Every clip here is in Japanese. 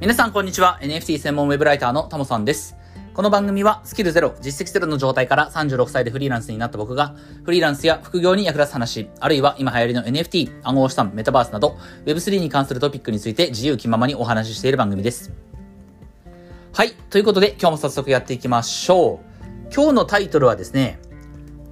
皆さんこんにちは。NFT 専門ウェブライターのタモさんです。この番組はスキルゼロ、実績ゼロの状態から36歳でフリーランスになった僕が、フリーランスや副業に役立つ話、あるいは今流行りの NFT、暗号資産、メタバースなど、Web3 に関するトピックについて自由気ままにお話ししている番組です。はい。ということで、今日も早速やっていきましょう。今日のタイトルはですね、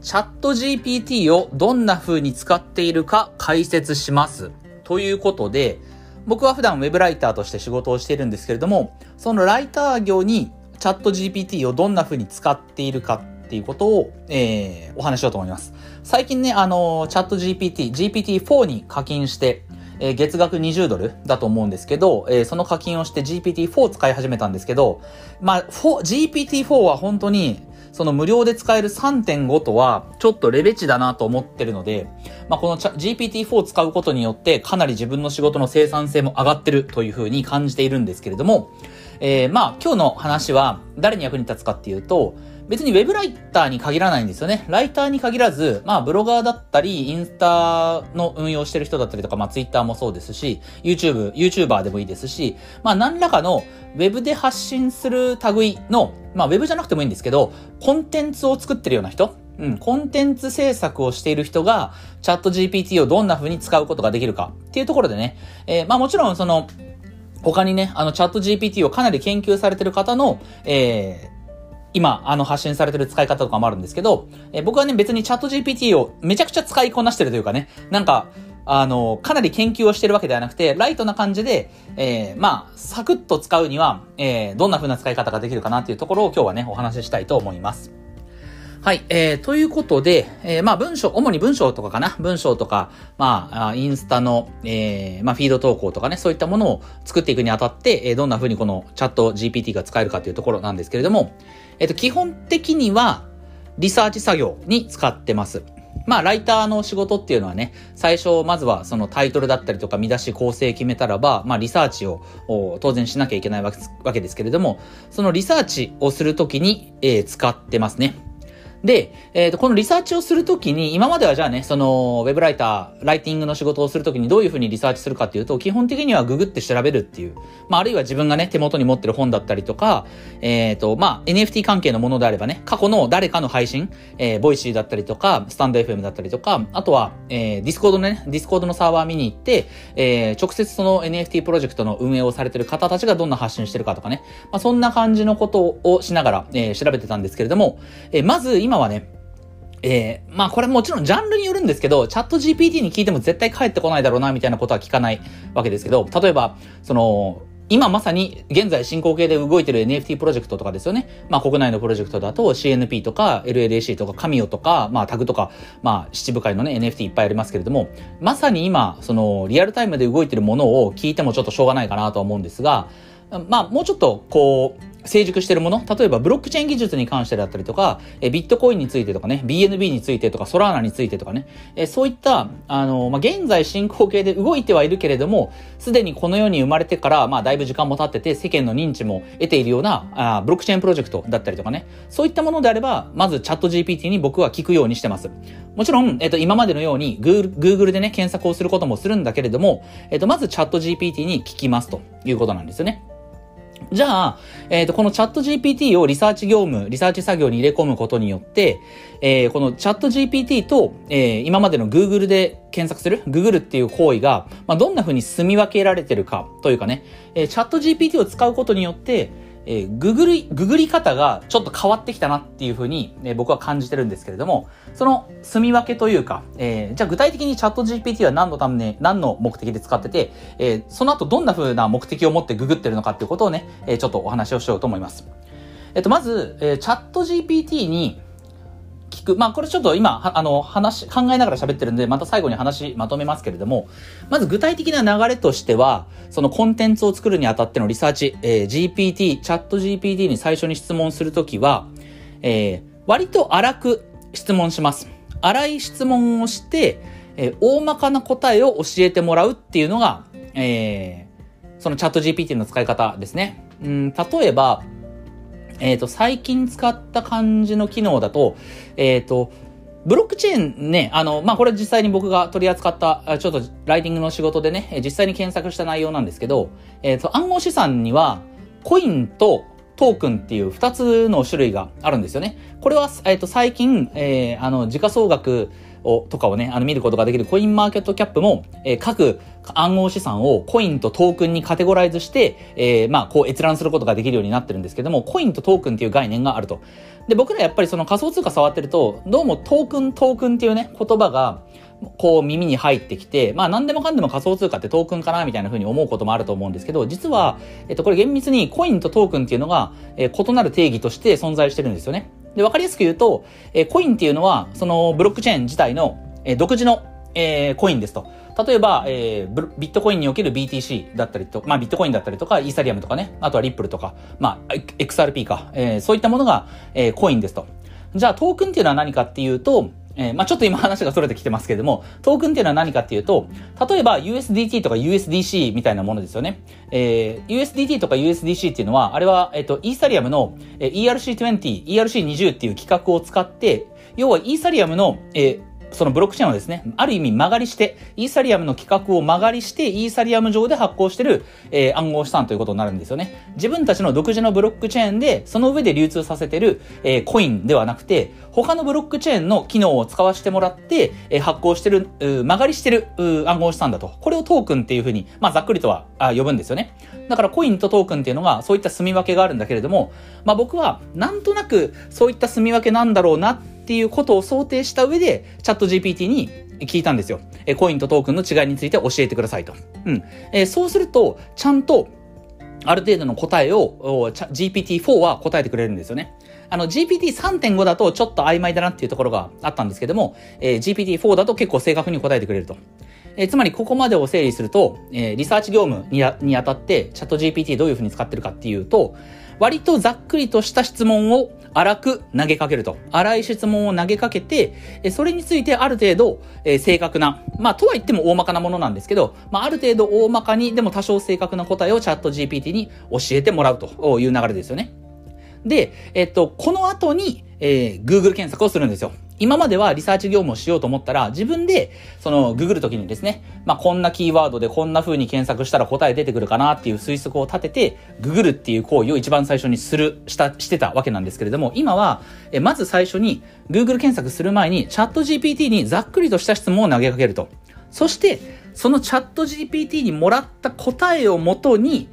チャット GPT をどんな風に使っているか解説します。ということで、僕は普段ウェブライターとして仕事をしているんですけれども、そのライター業にチャット GPT をどんな風に使っているかっていうことを、えー、お話しようと思います。最近ね、あの、チャット GPT、GPT-4 に課金して、えー、月額20ドルだと思うんですけど、えー、その課金をして GPT-4 を使い始めたんですけど、まあ、GPT-4 は本当にその無料で使える3.5とは、ちょっとレベチだなと思ってるので、まあ、この GPT-4 を使うことによって、かなり自分の仕事の生産性も上がってるというふうに感じているんですけれども、えー、まあ、今日の話は、誰に役に立つかっていうと、別にウェブライターに限らないんですよね。ライターに限らず、まあ、ブロガーだったり、インスタの運用してる人だったりとか、まあ、ツイッターもそうですし、YouTube、YouTuber でもいいですし、まあ、何らかのウェブで発信する類の、まあ、ウェブじゃなくてもいいんですけど、コンテンツを作ってるような人、うん、コンテンツ制作をしている人が、チャット GPT をどんな風に使うことができるかっていうところでね、えー、まあもちろんその、他にね、あのチャット GPT をかなり研究されてる方の、えー、今、あの、発信されてる使い方とかもあるんですけど、え僕はね、別にチャット GPT をめちゃくちゃ使いこなしてるというかね、なんか、あの、かなり研究をしてるわけではなくて、ライトな感じで、えー、まあ、サクッと使うには、えー、どんな風な使い方ができるかなっていうところを今日はね、お話ししたいと思います。はい。えー、ということで、えー、まあ文章、主に文章とかかな。文章とか、まあ、インスタの、えー、まあフィード投稿とかね、そういったものを作っていくにあたって、えー、どんな風にこのチャット GPT が使えるかというところなんですけれども、えっ、ー、と、基本的には、リサーチ作業に使ってます。まあ、ライターの仕事っていうのはね、最初、まずはそのタイトルだったりとか見出し構成決めたらば、まあ、リサーチを当然しなきゃいけないわけですけれども、そのリサーチをするときに、えー、使ってますね。で、えっ、ー、と、このリサーチをするときに、今まではじゃあね、その、ウェブライター、ライティングの仕事をするときにどういうふうにリサーチするかっていうと、基本的にはググって調べるっていう。まあ、あるいは自分がね、手元に持ってる本だったりとか、えっ、ー、と、まあ、NFT 関係のものであればね、過去の誰かの配信、えー、 Voicy だったりとか、 stand.fm だったりとか、あとは、えー、 Discord のね、 Discord のサーバー見に行って、えー、直接その NFT プロジェクトの運営をされてる方たちがどんな発信してるかとかね、まあ、そんな感じのことをしながら、えー、調べてたんですけれども、えー、まず今はね、えー、まあこれもちろんジャンルによるんですけど、チャット GPT に聞いても絶対返ってこないだろうな、みたいなことは聞かないわけですけど、例えば、その、今まさに現在進行形で動いてる NFT プロジェクトとかですよね。まあ国内のプロジェクトだと CNP とか LLAC とかカミオとか、まあタグとか、まあ七部会のね NFT いっぱいありますけれども、まさに今、そのリアルタイムで動いてるものを聞いてもちょっとしょうがないかなとは思うんですが、まあもうちょっとこう、成熟してるもの、例えばブロックチェーン技術に関してだったりとか、えビットコインについてとかね、BNB についてとか、ソラーナについてとかね、えそういった、あの、まあ、現在進行形で動いてはいるけれども、すでにこの世に生まれてから、まあ、だいぶ時間も経ってて、世間の認知も得ているような、あブロックチェーンプロジェクトだったりとかね、そういったものであれば、まずチャット GPT に僕は聞くようにしてます。もちろん、えっと、今までのように Google でね、検索をすることもするんだけれども、えっと、まずチャット GPT に聞きますということなんですよね。じゃあ、えっ、ー、と、このチャット GPT をリサーチ業務、リサーチ作業に入れ込むことによって、えー、このチャット GPT と、えー、今までの Google で検索する、Google っていう行為が、まあ、どんな風に住み分けられてるかというかね、えー、チャット GPT を使うことによって、えー、ググり、ググり方がちょっと変わってきたなっていうふうに、えー、僕は感じてるんですけれども、その住み分けというか、えー、じゃあ具体的にチャット GPT は何のため、何の目的で使ってて、えー、その後どんな風な目的を持ってググってるのかっていうことをね、えー、ちょっとお話をしようと思います。えっと、まず、えー、チャット GPT に、く。まあ、これちょっと今、あの、話、考えながら喋ってるんで、また最後に話まとめますけれども、まず具体的な流れとしては、そのコンテンツを作るにあたってのリサーチ、えー、GPT、チャット GPT に最初に質問するときは、えー、割と荒く質問します。荒い質問をして、えー、大まかな答えを教えてもらうっていうのが、えー、そのチャット GPT の使い方ですね。うん、例えば、えっ、ー、と、最近使った感じの機能だと、えっ、ー、と、ブロックチェーンね、あの、まあ、これ実際に僕が取り扱った、ちょっとライティングの仕事でね、実際に検索した内容なんですけど、えっ、ー、と、暗号資産には、コインとトークンっていう二つの種類があるんですよね。これは、えっ、ー、と、最近、えー、あの、時価総額を、とかをね、あの、見ることができるコインマーケットキャップも、えー、各暗号資産をコインとトークンにカテゴライズして、えー、まあ、こう閲覧することができるようになってるんですけども、コインとトークンっていう概念があると。で、僕らやっぱりその仮想通貨触ってると、どうもトークン、トークンっていうね、言葉が、こう耳に入ってきて、まあ何でもかんでも仮想通貨ってトークンかなみたいな風に思うこともあると思うんですけど、実は、えっと、これ厳密にコインとトークンっていうのが、えー、異なる定義として存在してるんですよね。で、わかりやすく言うと、えー、コインっていうのは、そのブロックチェーン自体の、えー、独自の、えー、コインですと。例えば、えー、ビットコインにおける BTC だったりと、まあビットコインだったりとか、イーサリアムとかね、あとはリップルとか、まあ XRP か、えー、そういったものが、えー、コインですと。じゃあトークンっていうのは何かっていうと、えー、まあちょっと今話がそれてきてますけれども、トークンっていうのは何かっていうと、例えば USDT とか USDC みたいなものですよね。えー、USDT とか USDC っていうのは、あれは、えっ、ー、と、イーサリアムの、え、ERC20、ERC20 っていう規格を使って、要はイーサリアムの、えー、そのブロックチェーンをですね、ある意味曲がりして、イーサリアムの規格を曲がりして、イーサリアム上で発行してる、えー、暗号資産ということになるんですよね。自分たちの独自のブロックチェーンで、その上で流通させてる、えー、コインではなくて、他のブロックチェーンの機能を使わせてもらって、えー、発行してる、曲がりしてる暗号資産だと。これをトークンっていうふうに、まあざっくりとはあ呼ぶんですよね。だからコインとトークンっていうのが、そういった住み分けがあるんだけれども、まあ僕は、なんとなく、そういった住み分けなんだろうなってっていうことを想定した上で、チャット GPT に聞いたんですよ。えコインとトークンの違いについて教えてくださいと。うん。えー、そうすると、ちゃんと、ある程度の答えを GPT-4 は答えてくれるんですよね。あの GPT3.5 だとちょっと曖昧だなっていうところがあったんですけども、えー、GPT-4 だと結構正確に答えてくれると。えー、つまりここまでを整理すると、えー、リサーチ業務ににあたってチャット GPT どういうふうに使ってるかっていうと、割とざっくりとした質問を荒く投げかけると。荒い質問を投げかけて、それについてある程度、え正確な、まあ、とは言っても大まかなものなんですけど、まあ、ある程度大まかに、でも多少正確な答えをチャット GPT に教えてもらうという流れですよね。で、えっと、この後に、えー、Google 検索をするんですよ。今まではリサーチ業務をしようと思ったら、自分で、その、ググるときにですね、まあ、こんなキーワードでこんな風に検索したら答え出てくるかなっていう推測を立てて、ググるっていう行為を一番最初にする、した、してたわけなんですけれども、今は、えまず最初に、Google 検索する前に、チャット GPT にざっくりとした質問を投げかけると。そして、そのチャット GPT にもらった答えをもとに、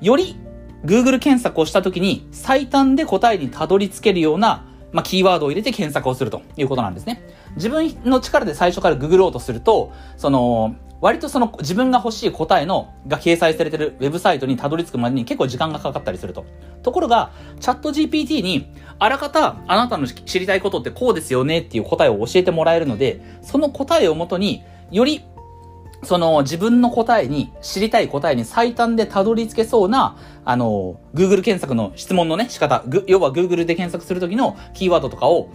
より Google 検索をしたときに最短で答えにたどり着けるようなまあ、キーワードを入れて検索をするということなんですね。自分の力で最初からググろうとすると、その、割とその自分が欲しい答えの、が掲載されてるウェブサイトにたどり着くまでに結構時間がかかったりすると。ところが、チャット GPT に、あらかた、あなたの知りたいことってこうですよねっていう答えを教えてもらえるので、その答えをもとに、よりその自分の答えに、知りたい答えに最短でたどり着けそうな、あの、Google 検索の質問のね、仕方、要は Google で検索するときのキーワードとかを、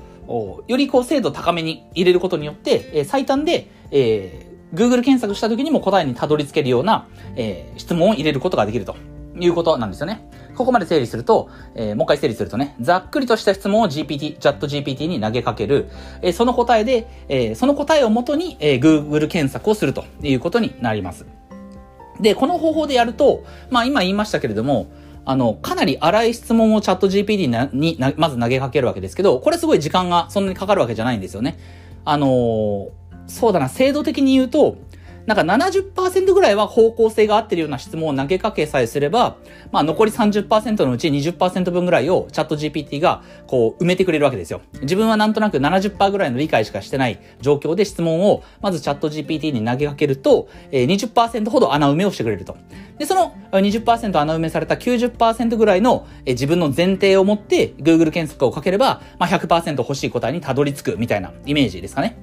よりこう精度高めに入れることによって、えー、最短で、えー、Google 検索したときにも答えにたどり着けるような、えー、質問を入れることができるということなんですよね。ここまで整理すると、えー、もう一回整理するとね、ざっくりとした質問を GPT、チャット GPT に投げかける、えー、その答えで、えー、その答えをもとに、えー、Google 検索をするということになります。で、この方法でやると、まあ今言いましたけれども、あの、かなり荒い質問をチャット GPT になまず投げかけるわけですけど、これすごい時間がそんなにかかるわけじゃないんですよね。あのー、そうだな、制度的に言うと、なんか70%ぐらいは方向性が合ってるような質問を投げかけさえすれば、まあ残り30%のうち20%分ぐらいをチャット GPT がこう埋めてくれるわけですよ。自分はなんとなく70%ぐらいの理解しかしてない状況で質問をまずチャット GPT に投げかけると、えー、20%ほど穴埋めをしてくれると。で、その20%穴埋めされた90%ぐらいの、自分の前提を持って Google 検索をかければ、まあ100%欲しい答えにたどり着くみたいなイメージですかね。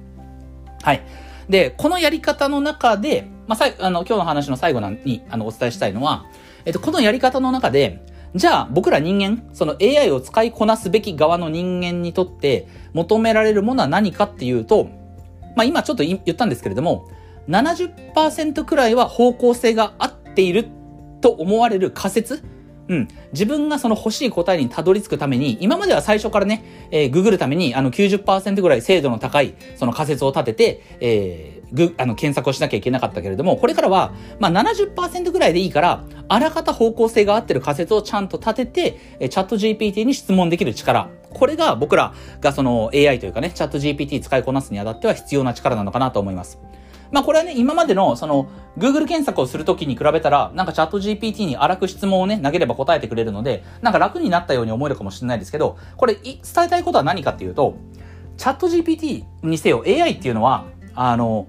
はい。で、このやり方の中で、まあ、さい、あの、今日の話の最後に、あの、お伝えしたいのは、えっと、このやり方の中で、じゃあ、僕ら人間、その AI を使いこなすべき側の人間にとって求められるものは何かっていうと、まあ、今ちょっと言ったんですけれども、70%くらいは方向性が合っていると思われる仮説うん。自分がその欲しい答えにたどり着くために、今までは最初からね、えー、ググるために、あの90%ぐらい精度の高い、その仮説を立てて、えー、ぐ、あの、検索をしなきゃいけなかったけれども、これからは、まあ70%ぐらいでいいから、あらかた方向性が合ってる仮説をちゃんと立てて、えチャット GPT に質問できる力。これが僕らがその AI というかね、チャット GPT 使いこなすにあたっては必要な力なのかなと思います。まあこれはね、今までのその Google 検索をするときに比べたら、なんかチャット GPT に荒く質問をね、投げれば答えてくれるので、なんか楽になったように思えるかもしれないですけど、これ伝えたいことは何かっていうと、チャット GPT にせよ AI っていうのは、あの、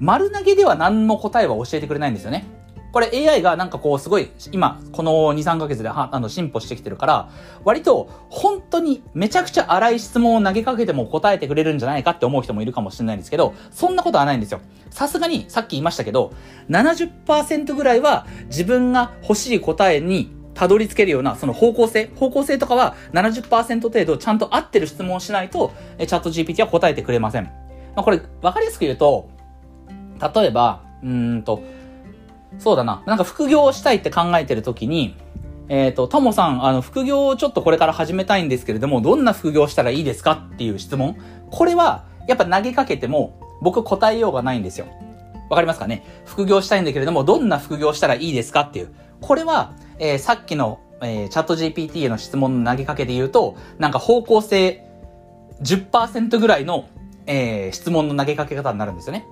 丸投げでは何も答えは教えてくれないんですよね。これ AI がなんかこうすごい今この2、3ヶ月ではあの進歩してきてるから割と本当にめちゃくちゃ荒い質問を投げかけても答えてくれるんじゃないかって思う人もいるかもしれないんですけどそんなことはないんですよ。さすがにさっき言いましたけど70%ぐらいは自分が欲しい答えにたどり着けるようなその方向性、方向性とかは70%程度ちゃんと合ってる質問をしないとチャット GPT は答えてくれません。まあ、これ分かりやすく言うと例えばうんとそうだな。なんか副業をしたいって考えてる時に、えっ、ー、と、タモさん、あの、副業をちょっとこれから始めたいんですけれども、どんな副業したらいいですかっていう質問。これは、やっぱ投げかけても、僕答えようがないんですよ。わかりますかね？副業したいんだけれども、どんな副業したらいいですかっていう。これは、えー、さっきの、えー、チャット GPT への質問の投げかけで言うと、なんか方向性10%ぐらいの、えー、質問の投げかけ方になるんですよね。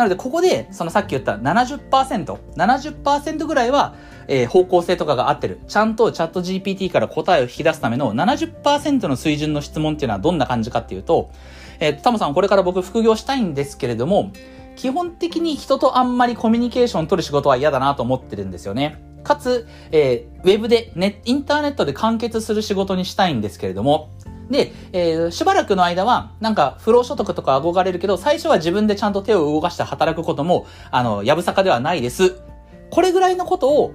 なので、ここで、そのさっき言った70%、70%ぐらいは、えー、方向性とかが合ってる。ちゃんとチャット GPT から答えを引き出すための70%の水準の質問っていうのはどんな感じかっていうと、えー、タモさん、これから僕副業したいんですけれども、基本的に人とあんまりコミュニケーション取る仕事は嫌だなと思ってるんですよね。かつ、えー、ウェブで、ネインターネットで完結する仕事にしたいんですけれども、で、えー、しばらくの間は、なんか、不労所得とか憧れるけど、最初は自分でちゃんと手を動かして働くことも、あの、やぶさかではないです。これぐらいのことを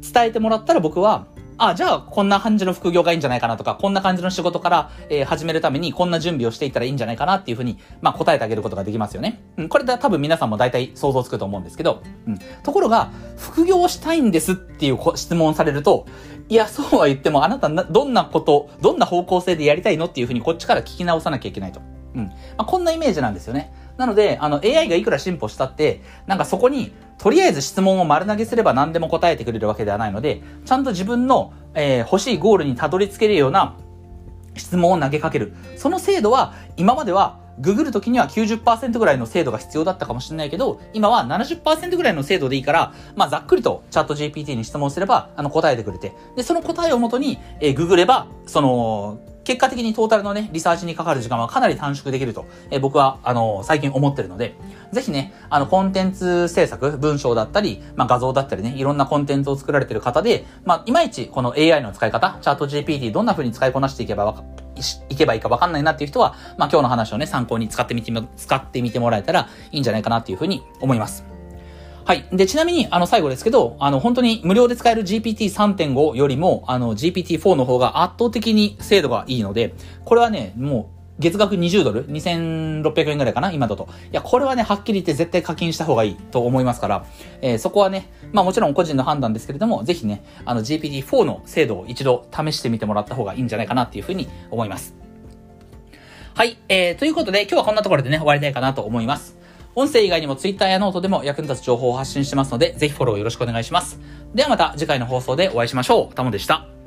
伝えてもらったら僕は、あ、じゃあ、こんな感じの副業がいいんじゃないかなとか、こんな感じの仕事から、えー、始めるために、こんな準備をしていったらいいんじゃないかなっていうふうに、まあ、答えてあげることができますよね。うん、これで多分皆さんも大体想像つくと思うんですけど、うん。ところが、副業したいんですっていう質問されると、いや、そうは言っても、あなた、どんなこと、どんな方向性でやりたいのっていうふうに、こっちから聞き直さなきゃいけないと。うん。まあ、こんなイメージなんですよね。なので、あの、AI がいくら進歩したって、なんかそこに、とりあえず質問を丸投げすれば何でも答えてくれるわけではないので、ちゃんと自分の、えー、欲しいゴールにたどり着けるような質問を投げかける。その精度は、今までは、ググるときには90%ぐらいの精度が必要だったかもしれないけど、今は70%ぐらいの精度でいいから、まあざっくりとチャット GPT に質問すれば、あの答えてくれて、で、その答えをもとに、えー、ググれば、その、結果的にトータルのね、リサーチにかかる時間はかなり短縮できると、えー、僕は、あのー、最近思ってるので、ぜひね、あの、コンテンツ制作、文章だったり、まあ、画像だったりね、いろんなコンテンツを作られてる方で、まあ、いまいちこの AI の使い方、チャット GPT どんな風に使いこなしていけばいけばいいかわかんないなっていう人は、まあ、今日の話をね、参考に使ってみて、使ってみてもらえたらいいんじゃないかなっていう風に思います。はい。で、ちなみに、あの、最後ですけど、あの、本当に無料で使える GPT3.5 よりも、あの、GPT4 の方が圧倒的に精度がいいので、これはね、もう、月額20ドル ?2600 円ぐらいかな？今だと。いや、これはね、はっきり言って絶対課金した方がいいと思いますから、えー、そこはね、まあもちろん個人の判断ですけれども、ぜひね、あの GPT-4 の精度を一度試してみてもらった方がいいんじゃないかなっていうふうに思います。はい、えー、ということで今日はこんなところでね、終わりたいかなと思います。音声以外にも Twitter やノートでも役に立つ情報を発信してますので、ぜひフォローよろしくお願いします。ではまた次回の放送でお会いしましょう。タモでした。